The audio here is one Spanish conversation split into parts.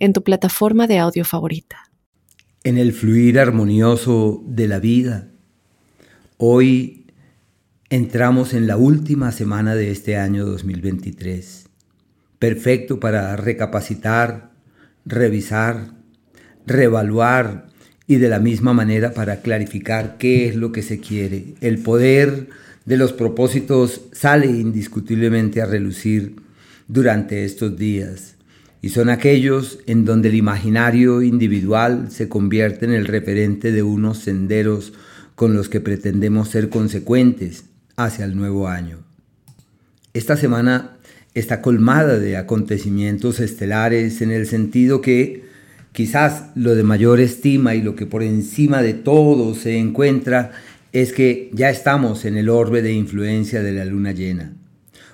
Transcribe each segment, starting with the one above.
en tu plataforma de audio favorita. En el fluir armonioso de la vida, hoy entramos en la última semana de este año 2023, perfecto para recapacitar, revisar, reevaluar y de la misma manera para clarificar qué es lo que se quiere. El poder de los propósitos sale indiscutiblemente a relucir durante estos días y son aquellos en donde el imaginario individual se convierte en el referente de unos senderos con los que pretendemos ser consecuentes hacia el nuevo año. Esta semana está colmada de acontecimientos estelares en el sentido que quizás lo de mayor estima y lo que por encima de todo se encuentra es que ya estamos en el orbe de influencia de la luna llena.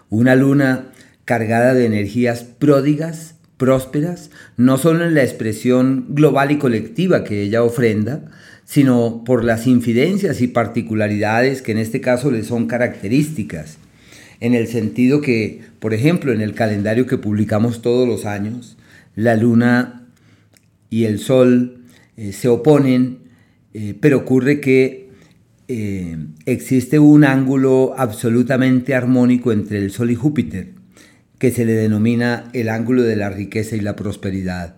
Una luna cargada de energías pródigas prósperas, no solo en la expresión global y colectiva que ella ofrenda, sino por las infidencias y particularidades que en este caso le son características, en el sentido que, por ejemplo, en el calendario que publicamos todos los años, la luna y el sol eh, se oponen, eh, pero ocurre que eh, existe un ángulo absolutamente armónico entre el sol y Júpiter que se le denomina el ángulo de la riqueza y la prosperidad.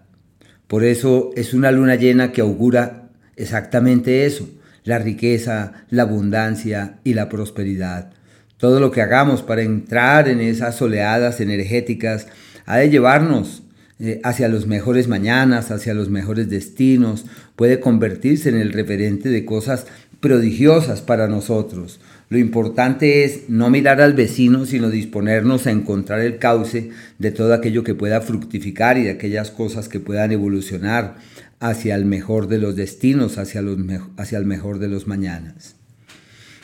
Por eso es una luna llena que augura exactamente eso, la riqueza, la abundancia y la prosperidad. Todo lo que hagamos para entrar en esas oleadas energéticas ha de llevarnos eh, hacia los mejores mañanas, hacia los mejores destinos, puede convertirse en el referente de cosas prodigiosas para nosotros. Lo importante es no mirar al vecino, sino disponernos a encontrar el cauce de todo aquello que pueda fructificar y de aquellas cosas que puedan evolucionar hacia el mejor de los destinos, hacia, los hacia el mejor de los mañanas.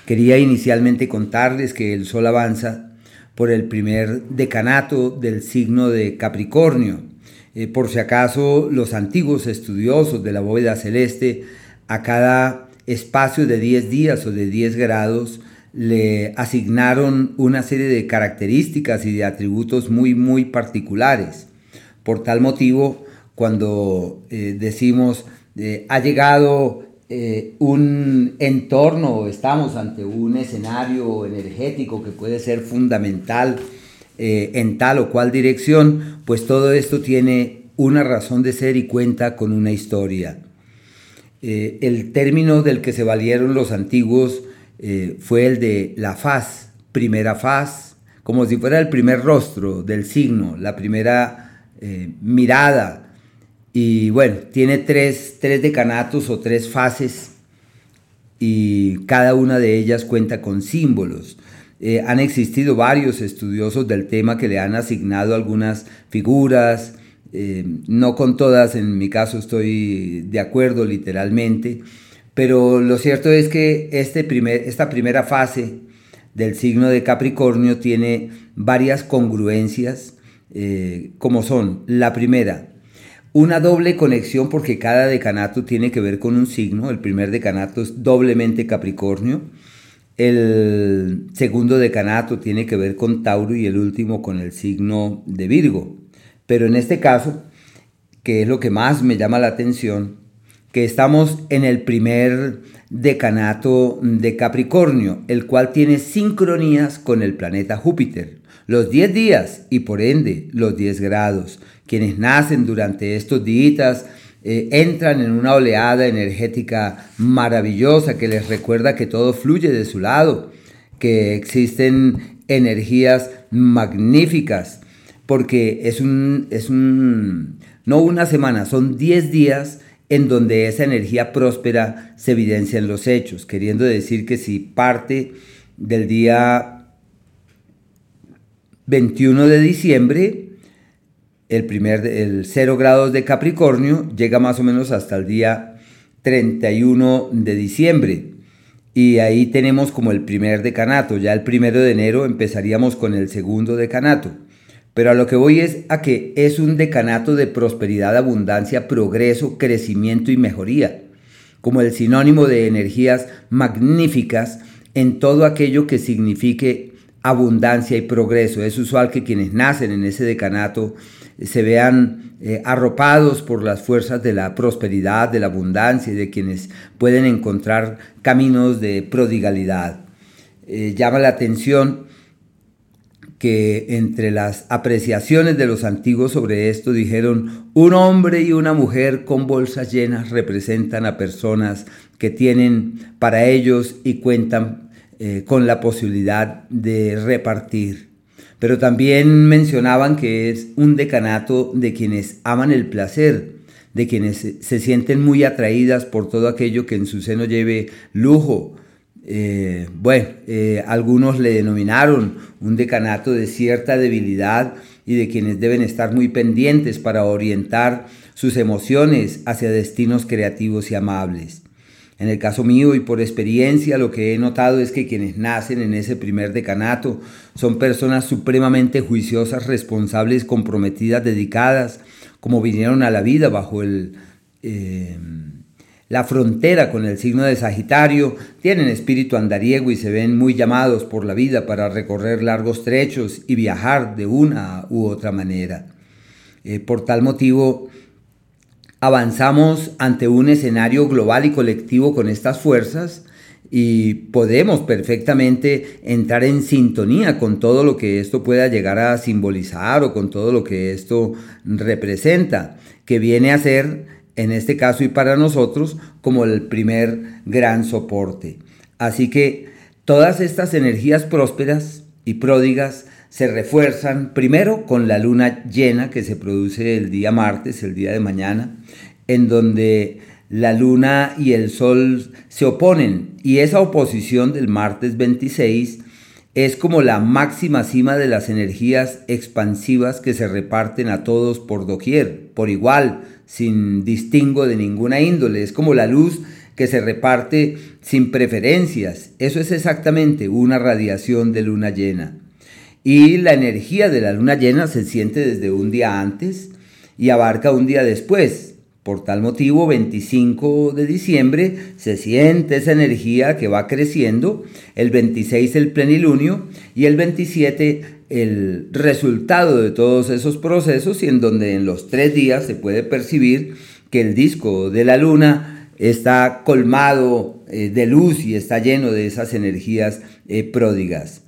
Quería inicialmente contarles que el Sol avanza por el primer decanato del signo de Capricornio. Eh, por si acaso los antiguos estudiosos de la bóveda celeste a cada espacio de 10 días o de 10 grados le asignaron una serie de características y de atributos muy, muy particulares. Por tal motivo, cuando eh, decimos eh, ha llegado eh, un entorno, estamos ante un escenario energético que puede ser fundamental en tal o cual dirección, pues todo esto tiene una razón de ser y cuenta con una historia. el término del que se valieron los antiguos eh, fue el de la faz, primera faz, como si fuera el primer rostro del signo, la primera eh, mirada. Y bueno, tiene tres, tres decanatos o tres fases y cada una de ellas cuenta con símbolos. Eh, han existido varios estudiosos del tema que le han asignado algunas figuras, no con todas, en mi caso estoy de acuerdo literalmente, pero lo cierto es que este primer, esta primera fase del signo de Capricornio tiene varias congruencias, eh, como son la primera, una doble conexión porque cada decanato tiene que ver con un signo. El primer decanato es doblemente Capricornio. El segundo decanato tiene que ver con Tauro y el último con el signo de Virgo. Pero en este caso, que es lo que más me llama la atención, que estamos en el primer decanato de Capricornio, el cual tiene sincronías con el planeta Júpiter. Los 10 días y por ende los 10 grados. Quienes nacen durante estos días eh, entran en una oleada energética maravillosa que les recuerda que todo fluye de su lado, que existen energías magníficas, porque es un, es un, no una semana, son 10 días en donde esa energía próspera se evidencia en los hechos, queriendo decir que si parte del día 21 de diciembre, el primer, el 0 grados de Capricornio llega más o menos hasta el día 31 de diciembre. Y ahí tenemos como el primer decanato. Ya el primero de enero empezaríamos con el segundo decanato. Pero a lo que voy es a que es un decanato de prosperidad, abundancia, progreso, crecimiento y mejoría, como el sinónimo de energías magníficas en todo aquello que signifique abundancia y progreso. Es usual que quienes nacen en ese decanato se vean eh, arropados por las fuerzas de la prosperidad, de la abundancia y de quienes pueden encontrar caminos de prodigalidad. Eh, llama la atención que entre las apreciaciones de los antiguos sobre esto dijeron, un hombre y una mujer con bolsas llenas representan a personas que tienen para ellos y cuentan eh, con la posibilidad de repartir. Pero también mencionaban que es un decanato de quienes aman el placer, de quienes se sienten muy atraídas por todo aquello que en su seno lleve lujo, eh, bueno, eh, algunos le denominaron un decanato de cierta debilidad y de quienes deben estar muy pendientes para orientar sus emociones hacia destinos creativos y amables. En el caso mío y por experiencia, lo que he notado es que quienes nacen en ese primer decanato son personas supremamente juiciosas, responsables, comprometidas, dedicadas, como vinieron a la vida bajo el... Eh, la frontera con el signo de Sagitario, tienen espíritu andariego y se ven muy llamados por la vida para recorrer largos trechos y viajar de una u otra manera. Eh, por tal motivo, avanzamos ante un escenario global y colectivo con estas fuerzas y podemos perfectamente entrar en sintonía con todo lo que esto pueda llegar a simbolizar o con todo lo que esto representa, que viene a ser en este caso y para nosotros como el primer gran soporte. Así que todas estas energías prósperas y pródigas se refuerzan primero con la luna llena que se produce el día martes, el día de mañana, en donde la luna y el sol se oponen y esa oposición del martes 26 es como la máxima cima de las energías expansivas que se reparten a todos por doquier, por igual, sin distingo de ninguna índole. Es como la luz que se reparte sin preferencias. Eso es exactamente una radiación de luna llena. Y la energía de la luna llena se siente desde un día antes y abarca un día después. Por tal motivo, 25 de diciembre se siente esa energía que va creciendo, el 26 el plenilunio y el 27 el resultado de todos esos procesos y en donde en los tres días se puede percibir que el disco de la luna está colmado eh, de luz y está lleno de esas energías eh, pródigas.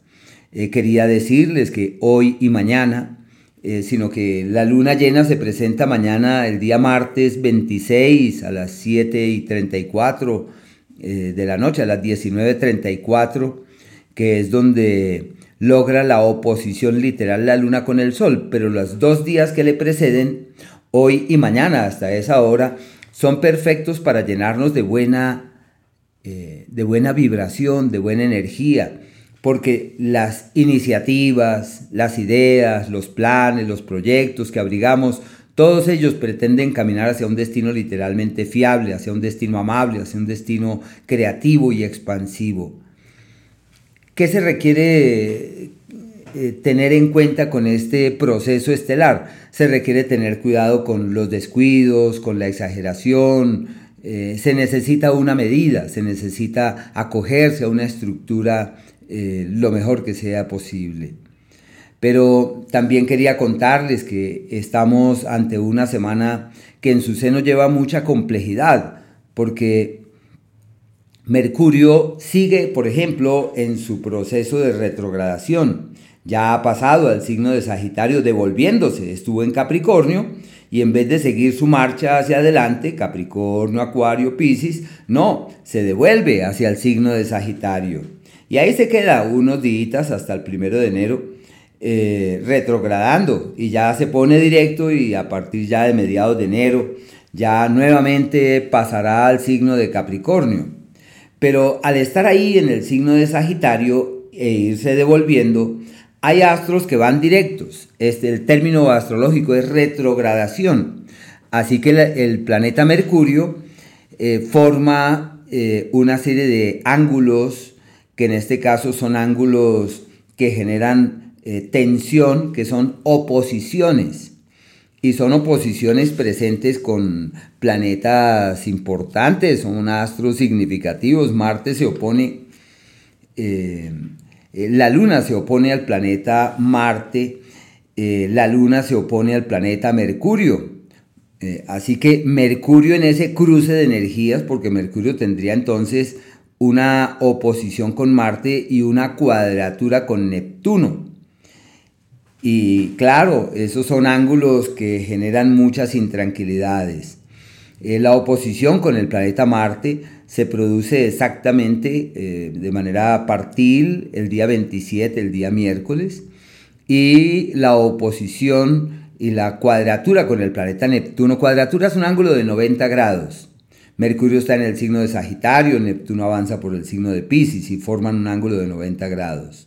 Eh, quería decirles que hoy y mañana sino que la luna llena se presenta mañana, el día martes 26 a las 7 y 34 eh, de la noche, a las 19.34, que es donde logra la oposición literal la luna con el sol, pero los dos días que le preceden, hoy y mañana hasta esa hora, son perfectos para llenarnos de buena, eh, de buena vibración, de buena energía porque las iniciativas, las ideas, los planes, los proyectos que abrigamos, todos ellos pretenden caminar hacia un destino literalmente fiable, hacia un destino amable, hacia un destino creativo y expansivo. ¿Qué se requiere eh, tener en cuenta con este proceso estelar? Se requiere tener cuidado con los descuidos, con la exageración, eh, se necesita una medida, se necesita acogerse a una estructura eh, lo mejor que sea posible. Pero también quería contarles que estamos ante una semana que en su seno lleva mucha complejidad, porque Mercurio sigue, por ejemplo, en su proceso de retrogradación. Ya ha pasado al signo de Sagitario devolviéndose, estuvo en Capricornio y en vez de seguir su marcha hacia adelante, Capricornio, Acuario, Piscis, no, se devuelve hacia el signo de Sagitario. Y ahí se queda unos días hasta el primero de enero eh, retrogradando y ya se pone directo y a partir ya de mediados de enero ya nuevamente pasará al signo de Capricornio. Pero al estar ahí en el signo de Sagitario e irse devolviendo, hay astros que van directos. Este, el término astrológico es retrogradación. Así que el planeta Mercurio eh, forma eh, una serie de ángulos, que en este caso son ángulos que generan eh, tensión, que son oposiciones. Y son oposiciones presentes con planetas importantes, son astros significativos. Marte se opone eh, la Luna se opone al planeta Marte, eh, la Luna se opone al planeta Mercurio. Eh, así que Mercurio en ese cruce de energías, porque Mercurio tendría entonces una oposición con Marte y una cuadratura con Neptuno. Y claro, esos son ángulos que generan muchas intranquilidades. la oposición con el planeta Marte se produce exactamente eh, de manera partil el día 27, el día miércoles, y la oposición y la cuadratura con el planeta Neptuno. Cuadratura es un ángulo de 90 grados. Mercurio está en el signo de Sagitario, Neptuno avanza por el signo de Pisces y forman un ángulo de 90 grados.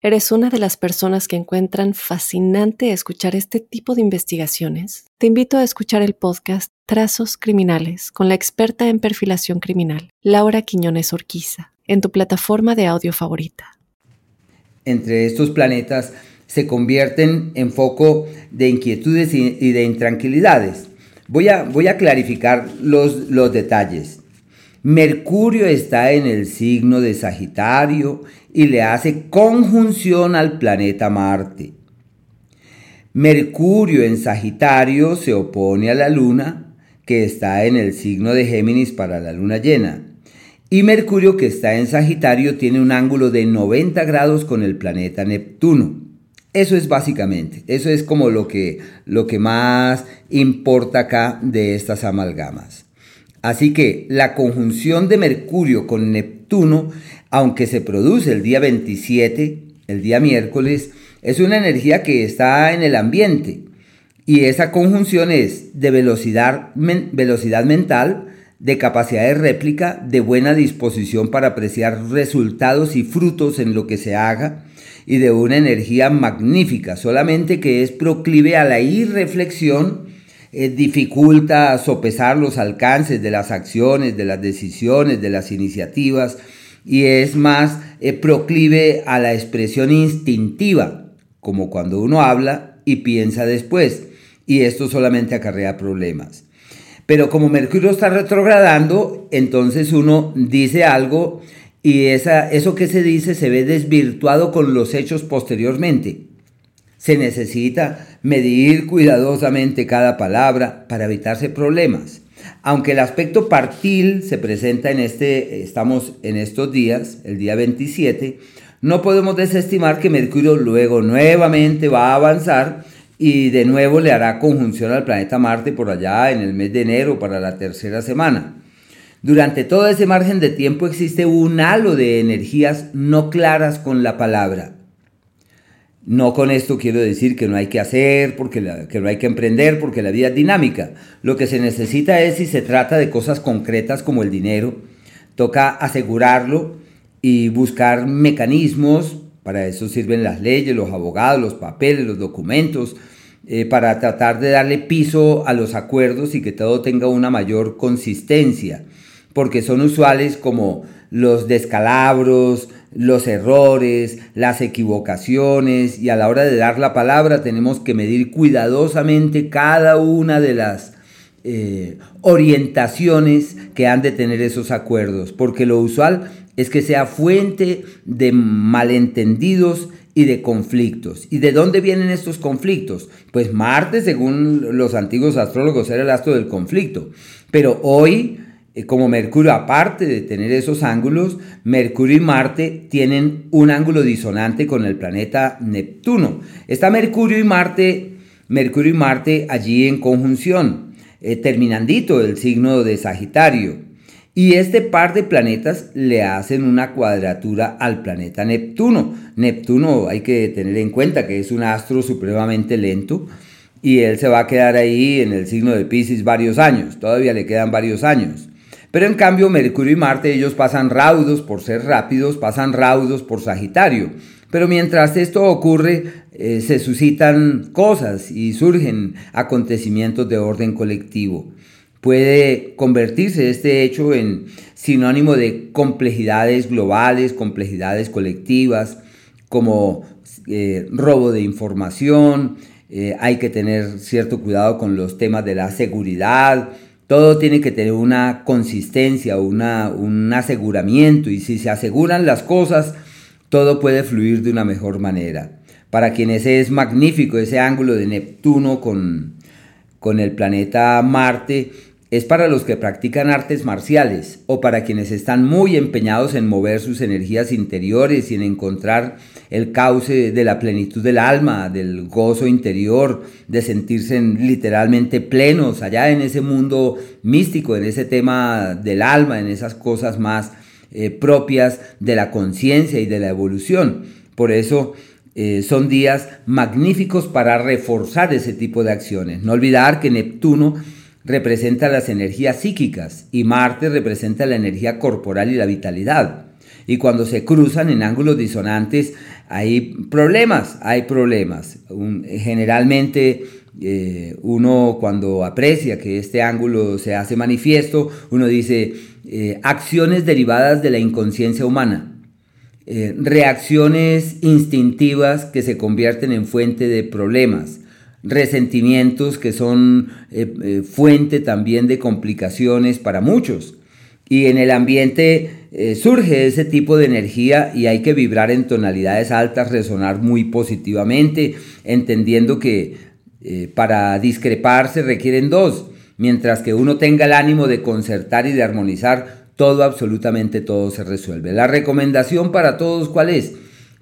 eres una de las personas que encuentran fascinante escuchar este tipo de investigaciones, te invito a escuchar el podcast Trazos Criminales con la experta en perfilación criminal, Laura Quiñones Orquiza en tu plataforma de audio favorita. Entre estos planetas se convierten en foco de inquietudes y de intranquilidades. Voy a, voy a clarificar los, los detalles. Mercurio está en el signo de Sagitario y le hace conjunción al planeta Marte. Mercurio en Sagitario se opone a la Luna, que está en el signo de Géminis para la luna llena. Y Mercurio, que está en Sagitario, tiene un ángulo de 90 grados con el planeta Neptuno. Eso es básicamente, eso es como lo que, lo que más importa acá de estas amalgamas. Así que la conjunción de Mercurio con Neptuno, aunque se produce el día 27, el día miércoles, es una energía que está en el ambiente. Y esa conjunción es de velocidad, velocidad mental, de capacidad de réplica, de buena disposición para apreciar resultados y frutos en lo que se haga y de una energía magnífica, solamente que es proclive a la irreflexión, eh, dificulta sopesar los alcances de las acciones, de las decisiones, de las iniciativas y es más eh, proclive a la expresión instintiva, como cuando uno habla y piensa después, y esto solamente acarrea problemas. Pero como Mercurio está retrogradando, entonces uno dice algo y esa, eso que se dice se ve desvirtuado con los hechos posteriormente. Se necesita medir cuidadosamente cada palabra para evitarse problemas. Aunque el aspecto partil se presenta en este, estamos en estos días, el día 27, no podemos desestimar que Mercurio luego nuevamente va a avanzar y de nuevo le hará conjunción al planeta Marte por allá en el mes de enero para la tercera semana. Durante todo ese margen de tiempo existe un halo de energías no claras con la palabra. No con esto quiero decir que no hay que hacer, porque que no hay que emprender, porque la vida es dinámica. Lo que se necesita es, si se trata de cosas concretas como el dinero, toca asegurarlo y buscar mecanismos para eso sirven las leyes, los abogados, los papeles, los documentos, eh, para tratar de darle piso a los acuerdos y que todo tenga una mayor consistencia, porque son usuales como los descalabros, los errores, las equivocaciones y a la hora de dar la palabra tenemos que medir cuidadosamente cada una de las eh, orientaciones que han de tener esos acuerdos, porque lo usual es que sea fuente de malentendidos y de conflictos. ¿Y de dónde vienen estos conflictos? Pues Marte, según los antiguos astrólogos, era el astro del conflicto. Pero hoy, como Mercurio, aparte de tener esos ángulos, Mercurio y Marte tienen un ángulo disonante con el planeta Neptuno. Está Mercurio y Marte Mercurio y Marte allí en conjunción, eh, terminandito el signo de Sagitario. Y este par de planetas le hacen una cuadratura al planeta Neptuno. Neptuno hay que tener en cuenta que es un astro supremamente lento y él se va a quedar ahí en el signo de Pisces varios años, todavía le quedan varios años. Pero en cambio Mercurio y Marte ellos pasan raudos por ser rápidos, pasan raudos por Sagitario. Pero mientras esto ocurre, eh, se suscitan cosas y surgen acontecimientos de orden colectivo. Puede convertirse este hecho en sinónimo de complejidades globales, complejidades colectivas, como eh, robo de información, eh, hay que tener cierto cuidado con los temas de la seguridad, todo tiene que tener una consistencia, una, un aseguramiento y si se aseguran las cosas, todo puede fluir de una mejor manera. Para quienes es magnífico ese ángulo de Neptuno con, con el planeta Marte, es para los que practican artes marciales o para quienes están muy empeñados en mover sus energías interiores y en encontrar el cauce de la plenitud del alma, del gozo interior, de sentirse literalmente plenos allá en ese mundo místico, en ese tema del alma, en esas cosas más eh, propias de la conciencia y de la evolución. Por eso eh, son días magníficos para reforzar ese tipo de acciones. No olvidar que Neptuno representa las energías psíquicas y Marte representa la energía corporal y la vitalidad. Y cuando se cruzan en ángulos disonantes hay problemas, hay problemas. generalmente eh, uno cuando aprecia que este ángulo se hace manifiesto, uno dice eh, acciones derivadas de la inconsciencia humana. Eh, reacciones instintivas que se convierten en fuente de problemas, resentimientos que son fuente también de complicaciones para muchos. Y en el ambiente eh, surge ese tipo de energía y hay que vibrar en tonalidades altas, resonar muy positivamente, entendiendo que para discrepar se requieren dos, mientras que uno tenga el ánimo de concertar y de armonizar, todo, absolutamente todo se resuelve. La recomendación para todos, ¿cuál es?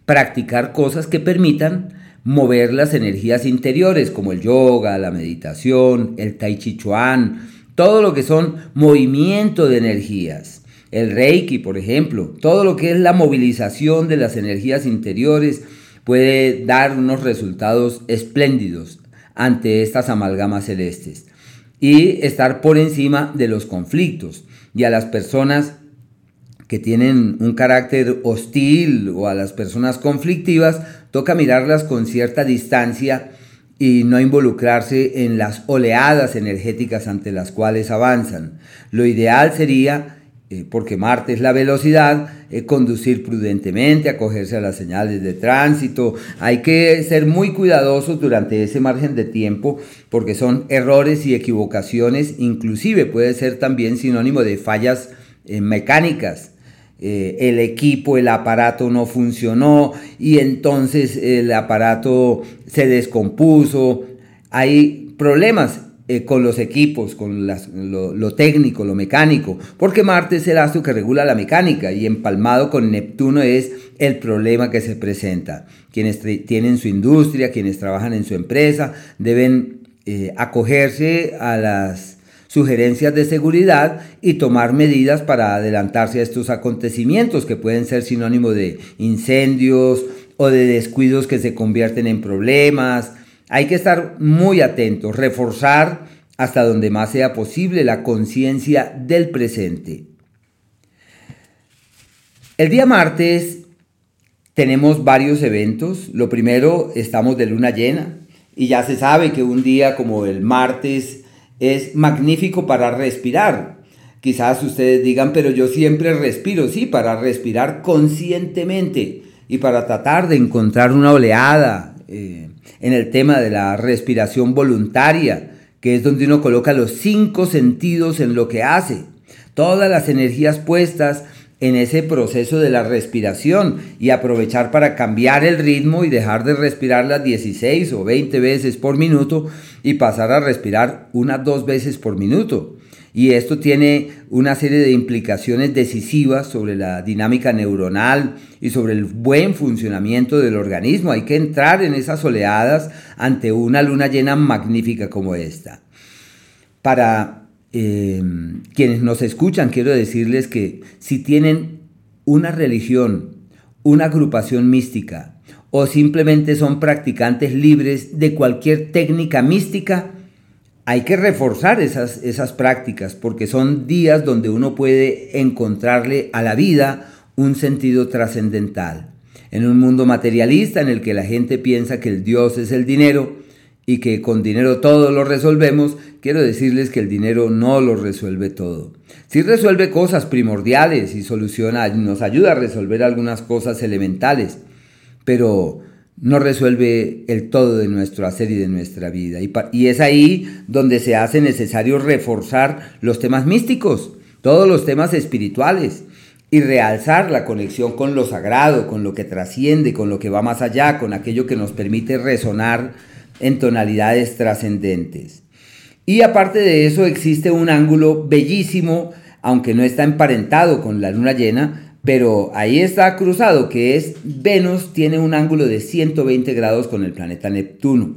Practicar cosas que permitan mover las energías interiores como el yoga, la meditación, el tai chi chuan, todo lo que son movimiento de energías. El reiki, por ejemplo, todo lo que es la movilización de las energías interiores puede dar unos resultados espléndidos ante estas amalgamas celestes y estar por encima de los conflictos y a las personas que tienen un carácter hostil o a las personas conflictivas, toca mirarlas con cierta distancia y no involucrarse en las oleadas energéticas ante las cuales avanzan. Lo ideal sería, eh, porque Marte es la velocidad, eh, conducir prudentemente, acogerse a las señales de tránsito. Hay que ser muy cuidadosos durante ese margen de tiempo porque son errores y equivocaciones, inclusive puede ser también sinónimo de fallas eh, mecánicas eh, el equipo, el aparato no funcionó y entonces el aparato se descompuso. Hay problemas eh, con los equipos, con lo, técnico, lo mecánico, porque Marte es el astro que regula la mecánica y empalmado con Neptuno es el problema que se presenta. Quienes tienen su industria, quienes trabajan en su empresa, deben eh, acogerse a las sugerencias de seguridad y tomar medidas para adelantarse a estos acontecimientos que pueden ser sinónimo de incendios o de descuidos que se convierten en problemas. Hay que estar muy atentos, reforzar hasta donde más sea posible la conciencia del presente. El día martes tenemos varios eventos. Lo primero, estamos de luna llena y ya se sabe que un día como el martes es magnífico para respirar. Quizás ustedes digan, pero yo siempre respiro, sí, para respirar conscientemente y para tratar de encontrar una oleada eh, en el tema de la respiración voluntaria, que es donde uno coloca los cinco sentidos en lo que hace, todas las energías puestas en ese proceso de la respiración y aprovechar para cambiar el ritmo y dejar de respirar las 16 o 20 veces por minuto y pasar a respirar unas dos veces por minuto. Y esto tiene una serie de implicaciones decisivas sobre la dinámica neuronal y sobre el buen funcionamiento del organismo. Hay que entrar en esas oleadas ante una luna llena magnífica como esta. Para eh, quienes nos escuchan, quiero decirles que si tienen una religión, una agrupación mística, o simplemente son practicantes libres de cualquier técnica mística, hay que reforzar esas, esas prácticas porque son días donde uno puede encontrarle a la vida un sentido trascendental. En un mundo materialista en el que la gente piensa que el Dios es el dinero y que con dinero todo lo resolvemos, quiero decirles que el dinero no lo resuelve todo. Sí resuelve cosas primordiales y soluciona, nos ayuda a resolver algunas cosas elementales, pero no resuelve el todo de nuestro hacer y de nuestra vida. Y, es ahí donde se hace necesario reforzar los temas místicos, todos los temas espirituales, y realzar la conexión con lo sagrado, con lo que trasciende, con lo que va más allá, con aquello que nos permite resonar en tonalidades trascendentes. Y aparte de eso existe un ángulo bellísimo, aunque no está emparentado con la luna llena, pero ahí está cruzado que es Venus tiene un ángulo de 120 grados con el planeta Neptuno.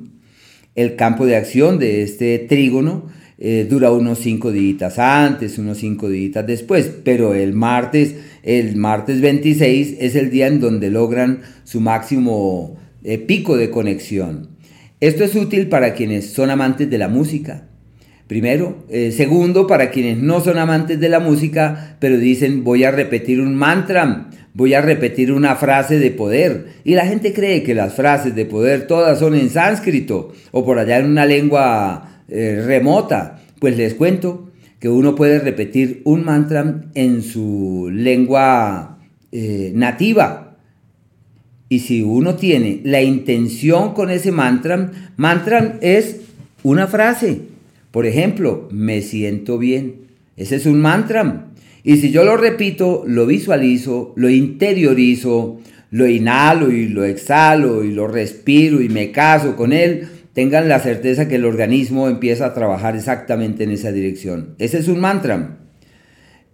El campo de acción de este trígono eh, dura unos 5 días antes, unos 5 días después, pero el martes, el martes 26 es el día en donde logran su máximo eh, pico de conexión. Esto es útil para quienes son amantes de la música, Primero. Eh, segundo, para quienes no son amantes de la música, pero dicen voy a repetir un mantra, voy a repetir una frase de poder. Y la gente cree que las frases de poder todas son en sánscrito o por allá en una lengua eh, remota. Pues les cuento que uno puede repetir un mantra en su lengua eh, nativa. Y si uno tiene la intención con ese mantra, mantra es una frase por ejemplo, me siento bien. Ese es un mantra. Y si yo lo repito, lo visualizo, lo interiorizo, lo inhalo y lo exhalo y lo respiro y me caso con él, tengan la certeza que el organismo empieza a trabajar exactamente en esa dirección. Ese es un mantra.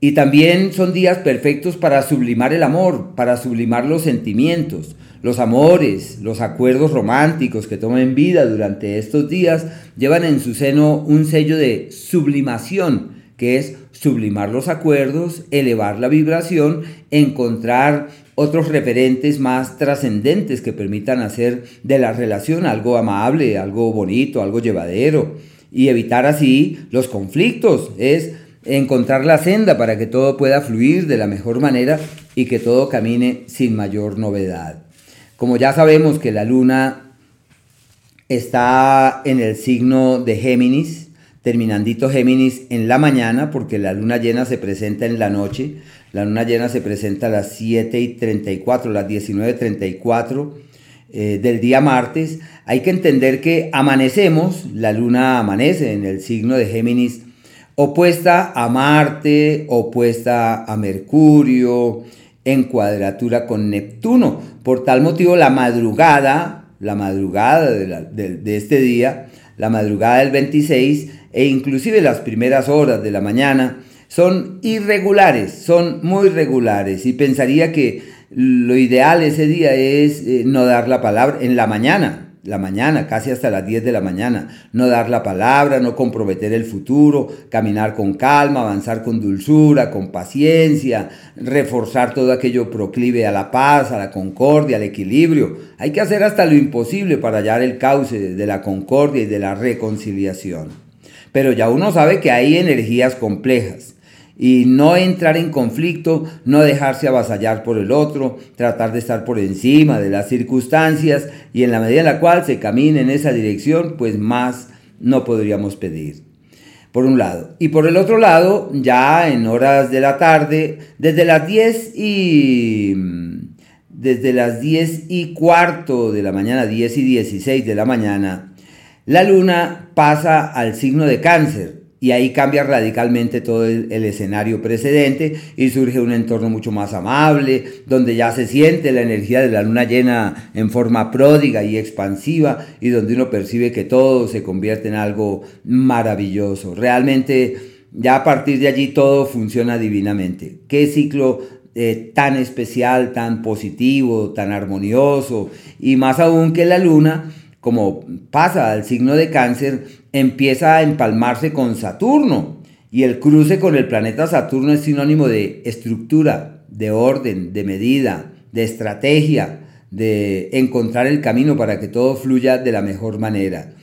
Y también son días perfectos para sublimar el amor, para sublimar los sentimientos. Los amores, los acuerdos románticos que tomen vida durante estos días llevan en su seno un sello de sublimación, que es sublimar los acuerdos, elevar la vibración, encontrar otros referentes más trascendentes que permitan hacer de la relación algo amable, algo bonito, algo llevadero y evitar así los conflictos. Es encontrar la senda para que todo pueda fluir de la mejor manera y que todo camine sin mayor novedad. Como ya sabemos que la luna está en el signo de Géminis, terminandito Géminis en la mañana, porque la luna llena se presenta en la noche. La luna llena se presenta a las 7 y 34, las 19 y 34 eh, del día martes. Hay que entender que amanecemos, la luna amanece en el signo de Géminis, opuesta a Marte, opuesta a Mercurio, en cuadratura con Neptuno. Por tal motivo, la madrugada, la madrugada de, este día, la madrugada del 26 e inclusive las primeras horas de la mañana son irregulares, son muy regulares y pensaría que lo ideal ese día es eh, no dar la palabra en la mañana, la mañana, casi hasta las 10 de la mañana. No dar la palabra, no comprometer el futuro, caminar con calma, avanzar con dulzura, con paciencia, reforzar todo aquello proclive a la paz, a la concordia, al equilibrio. Hay que hacer hasta lo imposible para hallar el cauce de la concordia y de la reconciliación. Pero ya uno sabe que hay energías complejas y no entrar en conflicto, no dejarse avasallar por el otro, tratar de estar por encima de las circunstancias y en la medida en la cual se camine en esa dirección, pues más no podríamos pedir. Por un lado. Y por el otro lado, ya en horas de la tarde, desde las 10 y desde las 10 y cuarto de la mañana, 10 y 16 de la mañana, la luna pasa al signo de cáncer y ahí cambia radicalmente todo el, escenario precedente y surge un entorno mucho más amable, donde ya se siente la energía de la luna llena en forma pródiga y expansiva y donde uno percibe que todo se convierte en algo maravilloso. Realmente ya a partir de allí todo funciona divinamente. Qué ciclo eh, tan especial, tan positivo, tan armonioso, y más aún que la luna, como pasa al signo de cáncer, empieza a empalmarse con Saturno, y el cruce con el planeta Saturno es sinónimo de estructura, de orden, de medida, de estrategia, de encontrar el camino para que todo fluya de la mejor manera.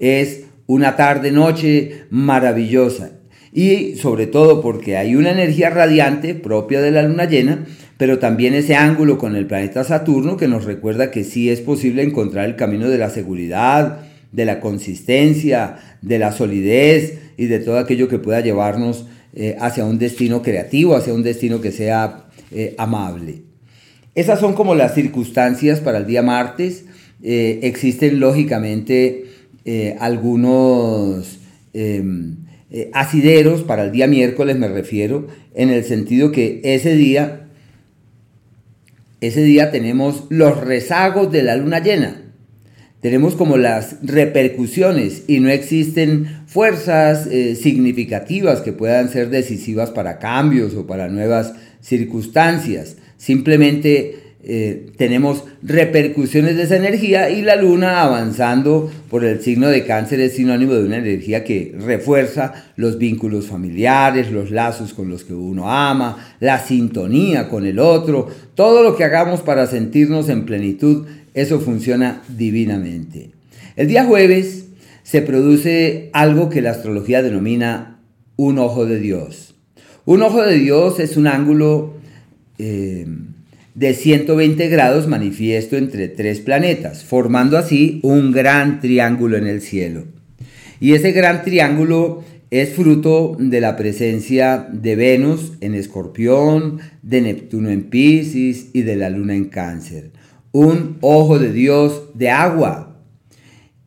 Es una tarde-noche maravillosa y sobre todo porque hay una energía radiante propia de la luna llena, pero también ese ángulo con el planeta Saturno que nos recuerda que sí es posible encontrar el camino de la seguridad, de la consistencia, de la solidez y de todo aquello que pueda llevarnos eh, hacia un destino creativo, hacia un destino que sea eh, amable. Esas son como las circunstancias para el día martes. Eh, existen lógicamente algunos em, asideros para el día miércoles me refiero, en el sentido que ese día, ese día tenemos los rezagos de la luna llena. Tenemos como las repercusiones y no existen fuerzas eh, significativas que puedan ser decisivas para cambios o para nuevas circunstancias. Simplemente eh, tenemos repercusiones de esa energía y la luna avanzando por el signo de cáncer es sinónimo de una energía que refuerza los vínculos familiares, los lazos con los que uno ama, la sintonía con el otro, todo lo que hagamos para sentirnos en plenitud, eso funciona divinamente. El día jueves se produce algo que la astrología denomina un ojo de Dios. Un ojo de Dios es un ángulo eh, de 120 grados manifiesto entre tres planetas, formando así un gran triángulo en el cielo. Y ese gran triángulo es fruto de la presencia de Venus en Escorpión, de Neptuno en Pisces y de la Luna en Cáncer. Un ojo de Dios de agua.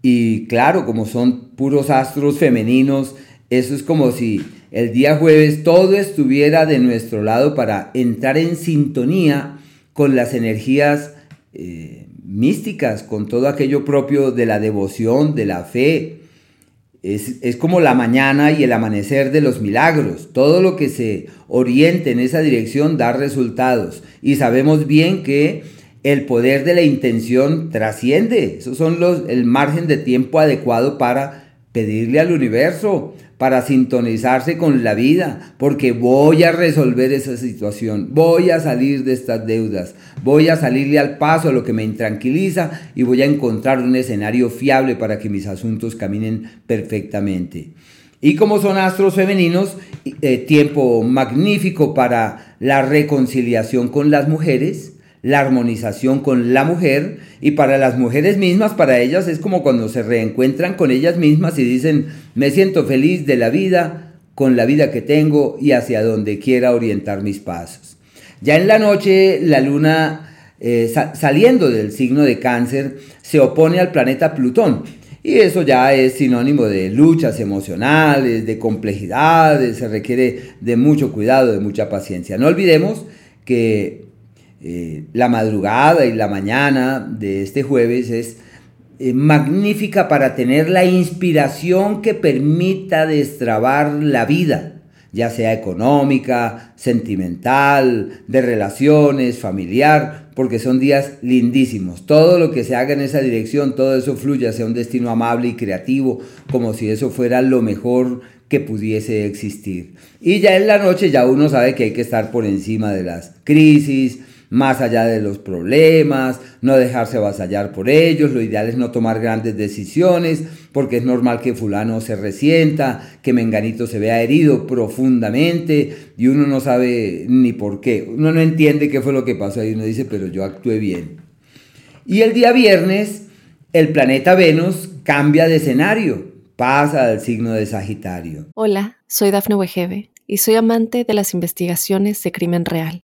Y claro, como son puros astros femeninos, eso es como si el día jueves todo estuviera de nuestro lado para entrar en sintonía con las energías eh, místicas, con todo aquello propio de la devoción, de la fe. Es, es, como la mañana y el amanecer de los milagros. Todo lo que se oriente en esa dirección da resultados. Y sabemos bien que el poder de la intención trasciende. Esos son los, el margen de tiempo adecuado para pedirle al universo, para sintonizarse con la vida, porque voy a resolver esa situación, voy a salir de estas deudas, voy a salirle al paso a lo que me intranquiliza y voy a encontrar un escenario fiable para que mis asuntos caminen perfectamente. Y como son astros femeninos, eh, tiempo magnífico para la reconciliación con las mujeres, la armonización con la mujer y para las mujeres mismas, para ellas es como cuando se reencuentran con ellas mismas y dicen, me siento feliz de la vida, con la vida que tengo y hacia donde quiera orientar mis pasos. Ya en la noche, la luna eh, saliendo del signo de cáncer se opone al planeta Plutón. Y eso ya es sinónimo de luchas emocionales, de complejidades, se requiere de mucho cuidado, de mucha paciencia. No olvidemos que eh, la madrugada y la mañana de este jueves es eh, magnífica para tener la inspiración que permita destrabar la vida, ya sea económica, sentimental, de relaciones, familiar, porque son días lindísimos. Todo lo que se haga en esa dirección, todo eso fluye hacia un destino amable y creativo, como si eso fuera lo mejor que pudiese existir. Y ya en la noche ya uno sabe que hay que estar por encima de las crisis, más allá de los problemas, no dejarse avasallar por ellos, lo ideal es no tomar grandes decisiones, porque es normal que fulano se resienta, que menganito se vea herido profundamente y uno no sabe ni por qué, uno no entiende qué fue lo que pasó y uno dice, pero yo actué bien. Y el día viernes, el planeta Venus cambia de escenario, pasa al signo de Sagitario. Hola, soy Dafne Wegebe y soy amante de las investigaciones de crimen real.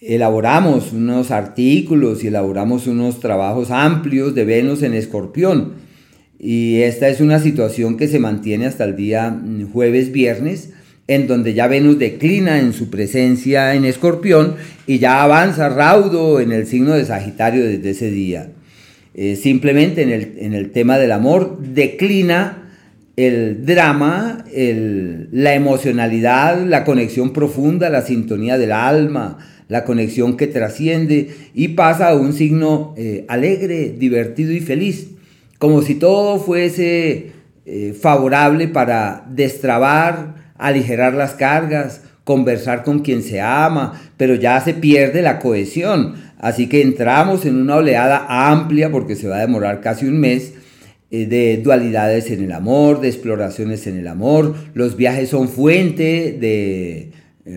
Elaboramos unos artículos y elaboramos unos trabajos amplios de Venus en Escorpión. Y esta es una situación que se mantiene hasta el día mm, jueves, viernes, en donde ya Venus declina en su presencia en Escorpión y ya avanza raudo en el signo de Sagitario desde ese día. Eh, simplemente en el, en el, tema del amor declina el drama, la emocionalidad, la conexión profunda, la sintonía del alma, la conexión que trasciende y pasa a un signo eh, alegre, divertido y feliz, como si todo fuese eh, favorable para destrabar, aligerar las cargas, conversar con quien se ama, pero ya se pierde la cohesión. Así que entramos en una oleada amplia, porque se va a demorar casi un mes, eh, de dualidades en el amor, de exploraciones en el amor. Los viajes son fuente de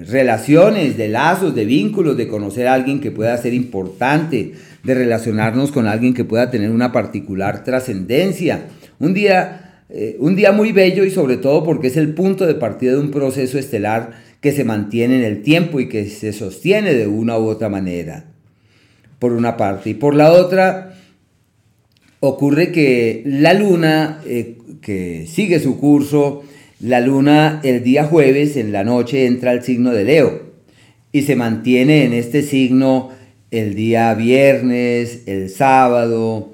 relaciones, de lazos, de vínculos, de conocer a alguien que pueda ser importante, de relacionarnos con alguien que pueda tener una particular trascendencia. Un día, eh, un día muy bello y sobre todo porque es el punto de partida de un proceso estelar que se mantiene en el tiempo y que se sostiene de una u otra manera, por una parte. Y por la otra, ocurre que la luna, eh, que sigue su curso, la luna el día jueves en la noche entra al signo de Leo y se mantiene en este signo el día viernes, el sábado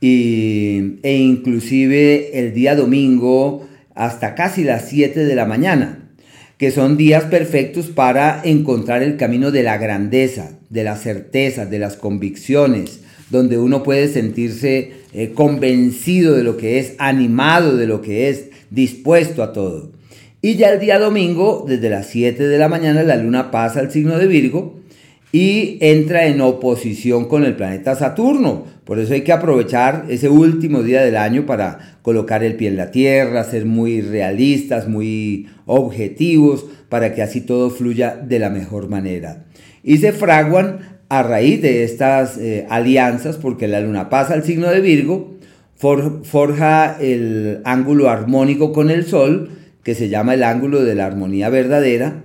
y, e inclusive el día domingo hasta casi las 7 de la mañana, que son días perfectos para encontrar el camino de la grandeza, de la certeza, de las convicciones, donde uno puede sentirse eh, convencido de lo que es, animado de lo que es, dispuesto a todo. Y ya el día domingo, desde las 7 de la mañana, la luna pasa al signo de Virgo y entra en oposición con el planeta Saturno. Por eso hay que aprovechar ese último día del año para colocar el pie en la tierra, ser muy realistas, muy objetivos, para que así todo fluya de la mejor manera. Y se fraguan a raíz de estas eh, alianzas, porque la luna pasa al signo de Virgo, forja el ángulo armónico con el Sol, que se llama el ángulo de la armonía verdadera,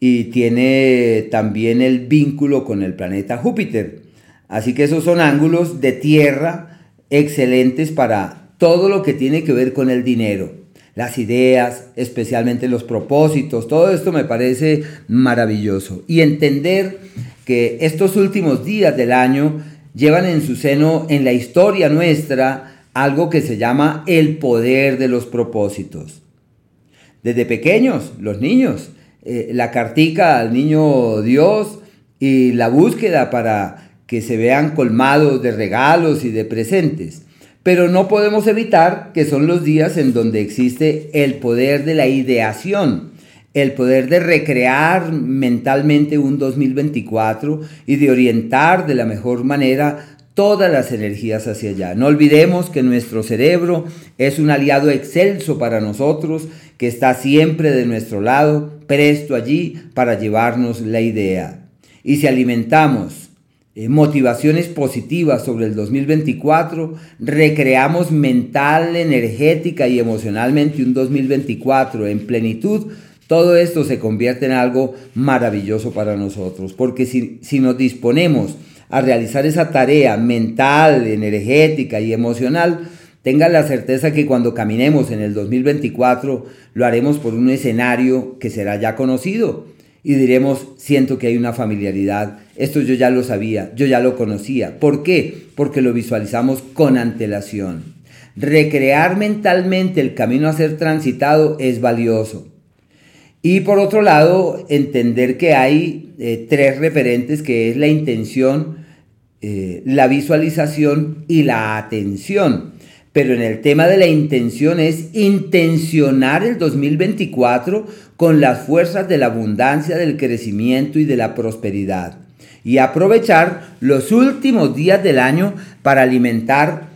y tiene también el vínculo con el planeta Júpiter. Así que esos son ángulos de tierra excelentes para todo lo que tiene que ver con el dinero, las ideas, especialmente los propósitos, todo esto me parece maravilloso. Y entender que estos últimos días del año llevan en su seno en la historia nuestra algo que se llama el poder de los propósitos. Desde pequeños, los niños, eh, la cartica al niño Dios y la búsqueda para que se vean colmados de regalos y de presentes. Pero no podemos evitar que son los días en donde existe el poder de la ideación, el poder de recrear mentalmente un 2024 y de orientar de la mejor manera todas las energías hacia allá. No olvidemos que nuestro cerebro es un aliado excelso para nosotros, que está siempre de nuestro lado, presto allí para llevarnos la idea. Y si alimentamos eh, motivaciones positivas sobre el 2024, recreamos mental, energética y emocionalmente un 2024 en plenitud, todo esto se convierte en algo maravilloso para nosotros, porque si, si nos disponemos a realizar esa tarea mental, energética y emocional, tengan la certeza que cuando caminemos en el 2024 lo haremos por un escenario que será ya conocido y diremos, siento que hay una familiaridad, esto yo ya lo sabía, yo ya lo conocía. ¿Por qué? Porque lo visualizamos con antelación. Recrear mentalmente el camino a ser transitado es valioso. Y por otro lado, entender que hay eh, tres referentes, que es la intención, eh, la visualización y la atención. Pero en el tema de la intención es intencionar el 2024 con las fuerzas de la abundancia, del crecimiento y de la prosperidad. Y aprovechar los últimos días del año para alimentar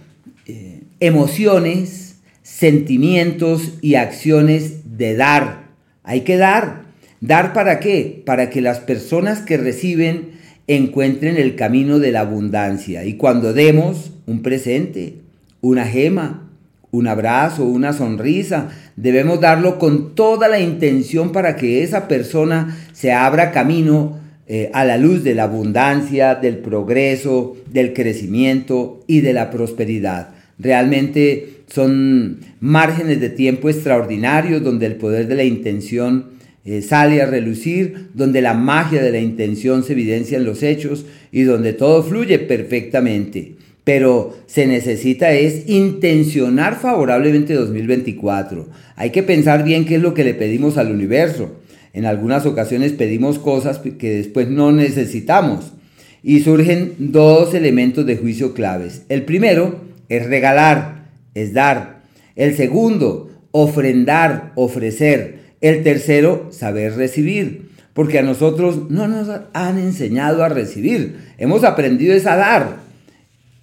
eh, emociones, sentimientos y acciones de dar. Hay que dar. ¿Dar para qué? Para que las personas que reciben encuentren el camino de la abundancia. Y cuando demos un presente, una gema, un abrazo, una sonrisa, debemos darlo con toda la intención para que esa persona se abra camino eh, a la luz de la abundancia, del progreso, del crecimiento y de la prosperidad. Realmente son márgenes de tiempo extraordinarios donde el poder de la intención eh, sale a relucir, donde la magia de la intención se evidencia en los hechos y donde todo fluye perfectamente. Pero se necesita es intencionar favorablemente 2024. Hay que pensar bien qué es lo que le pedimos al universo. En algunas ocasiones pedimos cosas que después no necesitamos. Y surgen dos elementos de juicio claves. El primero es regalar, es dar. El segundo, ofrendar, ofrecer. El tercero, saber recibir, porque a nosotros no nos han enseñado a recibir, hemos aprendido es a dar.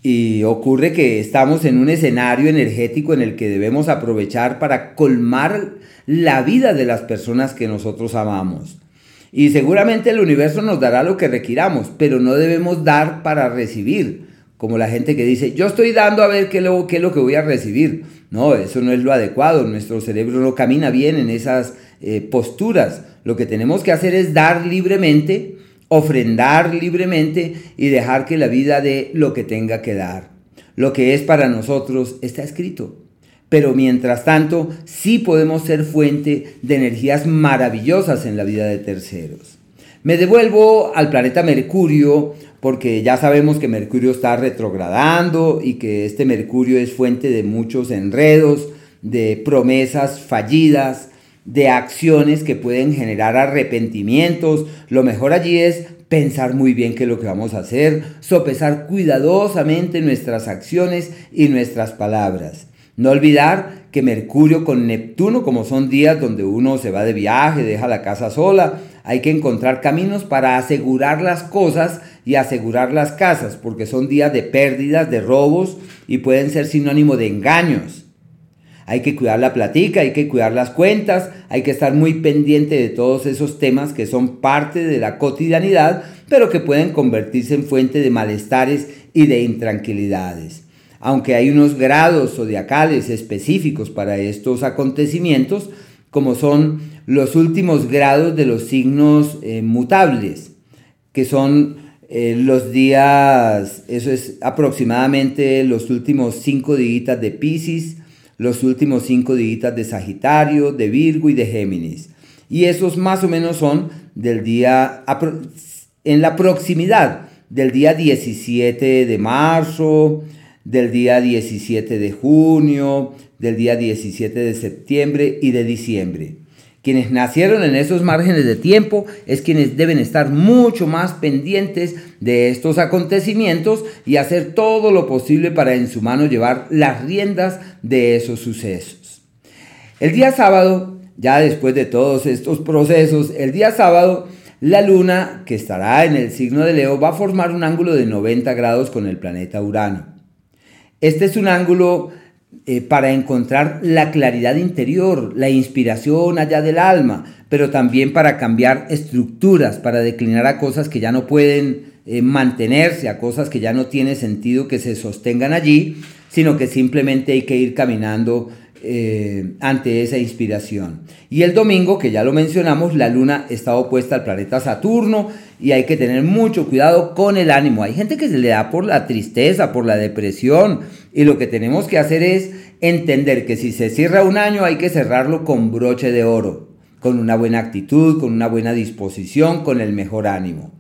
Y ocurre que estamos en un escenario energético en el que debemos aprovechar para colmar la vida de las personas que nosotros amamos. Y seguramente el universo nos dará lo que requiramos, pero no debemos dar para recibir, como la gente que dice, yo estoy dando a ver qué, qué es lo que voy a recibir. No, eso no es lo adecuado, nuestro cerebro no camina bien en esas eh, posturas. Lo que tenemos que hacer es dar libremente, ofrendar libremente y dejar que la vida dé lo que tenga que dar. Lo que es para nosotros está escrito. Pero mientras tanto, sí podemos ser fuente de energías maravillosas en la vida de terceros. Me devuelvo al planeta Mercurio porque ya sabemos que Mercurio está retrogradando y que este Mercurio es fuente de muchos enredos, de promesas fallidas, de acciones que pueden generar arrepentimientos. Lo mejor allí es pensar muy bien qué es lo que vamos a hacer, sopesar cuidadosamente nuestras acciones y nuestras palabras. No olvidar que Mercurio con Neptuno, como son días donde uno se va de viaje, deja la casa sola, hay que encontrar caminos para asegurar las cosas y asegurar las casas, porque son días de pérdidas, de robos y pueden ser sinónimo de engaños. Hay que cuidar la platica, hay que cuidar las cuentas, hay que estar muy pendiente de todos esos temas que son parte de la cotidianidad, pero que pueden convertirse en fuente de malestares y de intranquilidades. Aunque hay unos grados zodiacales específicos para estos acontecimientos, como son los últimos grados de los signos eh, mutables, que son eh, los días, eso es aproximadamente los últimos cinco días de Pisces, los últimos cinco días de Sagitario, de Virgo y de Géminis. Y esos más o menos son del día, en la proximidad del día 17 de marzo, del día 17 de junio, del día 17 de septiembre y de diciembre. Quienes nacieron en esos márgenes de tiempo es quienes deben estar mucho más pendientes de estos acontecimientos y hacer todo lo posible para en su mano llevar las riendas de esos sucesos. El día sábado, ya después de todos estos procesos, el día sábado la luna, que estará en el signo de Leo, va a formar un ángulo de 90 grados con el planeta Urano. Este es un ángulo eh, para encontrar la claridad interior, la inspiración allá del alma, pero también para cambiar estructuras, para declinar a cosas que ya no pueden eh, mantenerse, a cosas que ya no tiene sentido que se sostengan allí, sino que simplemente hay que ir caminando eh, ante esa inspiración. Y el domingo, que ya lo mencionamos, la luna está opuesta al planeta Saturno y hay que tener mucho cuidado con el ánimo. Hay gente que se le da por la tristeza, por la depresión, y lo que tenemos que hacer es entender que si se cierra un año hay que cerrarlo con broche de oro, con una buena actitud, con una buena disposición, con el mejor ánimo.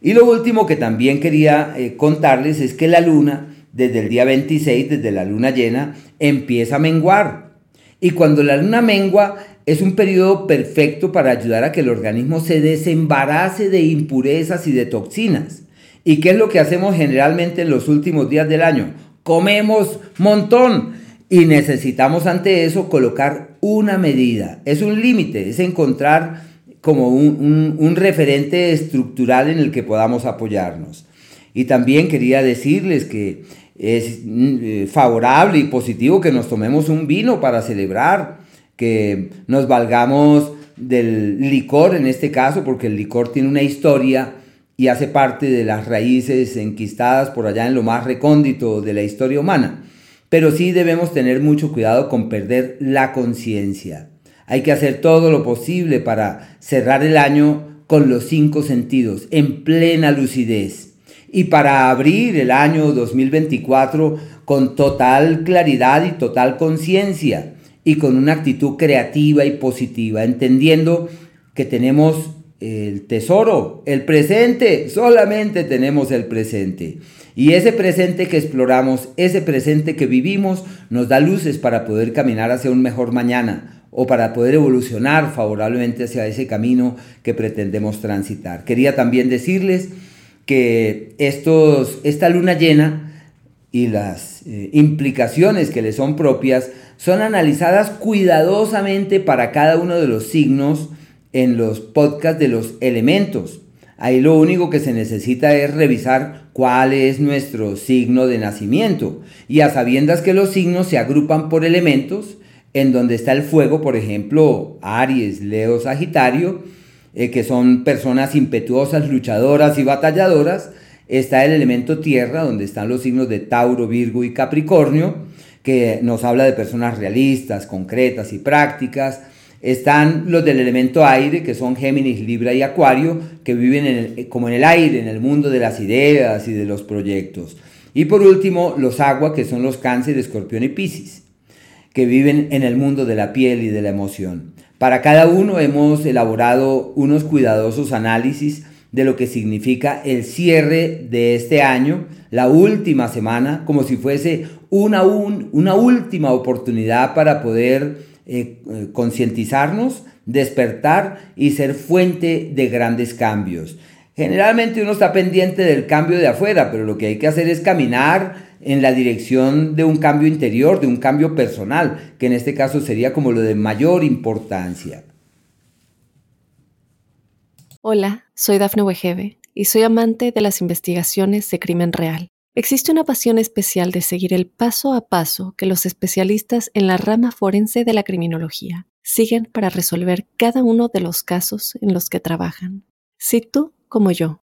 Y lo último que también quería eh, contarles es que la luna, desde el día 26, desde la luna llena, empieza a menguar. Y cuando la luna mengua es un periodo perfecto para ayudar a que el organismo se desembarace de impurezas y de toxinas. ¿Y qué es lo que hacemos generalmente en los últimos días del año? comemos montón y necesitamos ante eso colocar una medida. Es un límite, es encontrar como un, referente estructural en el que podamos apoyarnos. Y también quería decirles que es mm, favorable y positivo que nos tomemos un vino para celebrar, que nos valgamos del licor en este caso, porque el licor tiene una historia y hace parte de las raíces enquistadas por allá en lo más recóndito de la historia humana. Pero sí debemos tener mucho cuidado con perder la conciencia. Hay que hacer todo lo posible para cerrar el año con los cinco sentidos, en plena lucidez. Y para abrir el año 2024 con total claridad y total conciencia y con una actitud creativa y positiva, entendiendo que tenemos el tesoro, el presente, solamente tenemos el presente. Y ese presente que exploramos, ese presente que vivimos, nos da luces para poder caminar hacia un mejor mañana o para poder evolucionar favorablemente hacia ese camino que pretendemos transitar. Quería también decirles que estos, esta luna llena y las eh, implicaciones que le son propias son analizadas cuidadosamente para cada uno de los signos en los podcasts de los elementos. Ahí lo único que se necesita es revisar cuál es nuestro signo de nacimiento. Y a sabiendas que los signos se agrupan por elementos, en donde está el fuego, por ejemplo, Aries, Leo, Sagitario, eh, que son personas impetuosas, luchadoras y batalladoras, está el elemento tierra, donde están los signos de Tauro, Virgo y Capricornio, que nos habla de personas realistas, concretas y prácticas. Están los del elemento aire, que son Géminis, Libra y Acuario, que viven como en el aire, en el mundo de las ideas y de los proyectos. Y por último, los agua, que son los cáncer, escorpión y piscis, que viven en el mundo de la piel y de la emoción. Para cada uno hemos elaborado unos cuidadosos análisis de lo que significa el cierre de este año, la última semana, como si fuese una, una última oportunidad para poder eh, eh, concientizarnos, despertar y ser fuente de grandes cambios. Generalmente uno está pendiente del cambio de afuera, pero lo que hay que hacer es caminar en la dirección de un cambio interior, de un cambio personal, que en este caso sería como lo de mayor importancia. Hola, soy Dafne Wegebe y soy amante de las investigaciones de crimen real. Existe una pasión especial de seguir el paso a paso que los especialistas en la rama forense de la criminología siguen para resolver cada uno de los casos en los que trabajan. Si tú, como yo,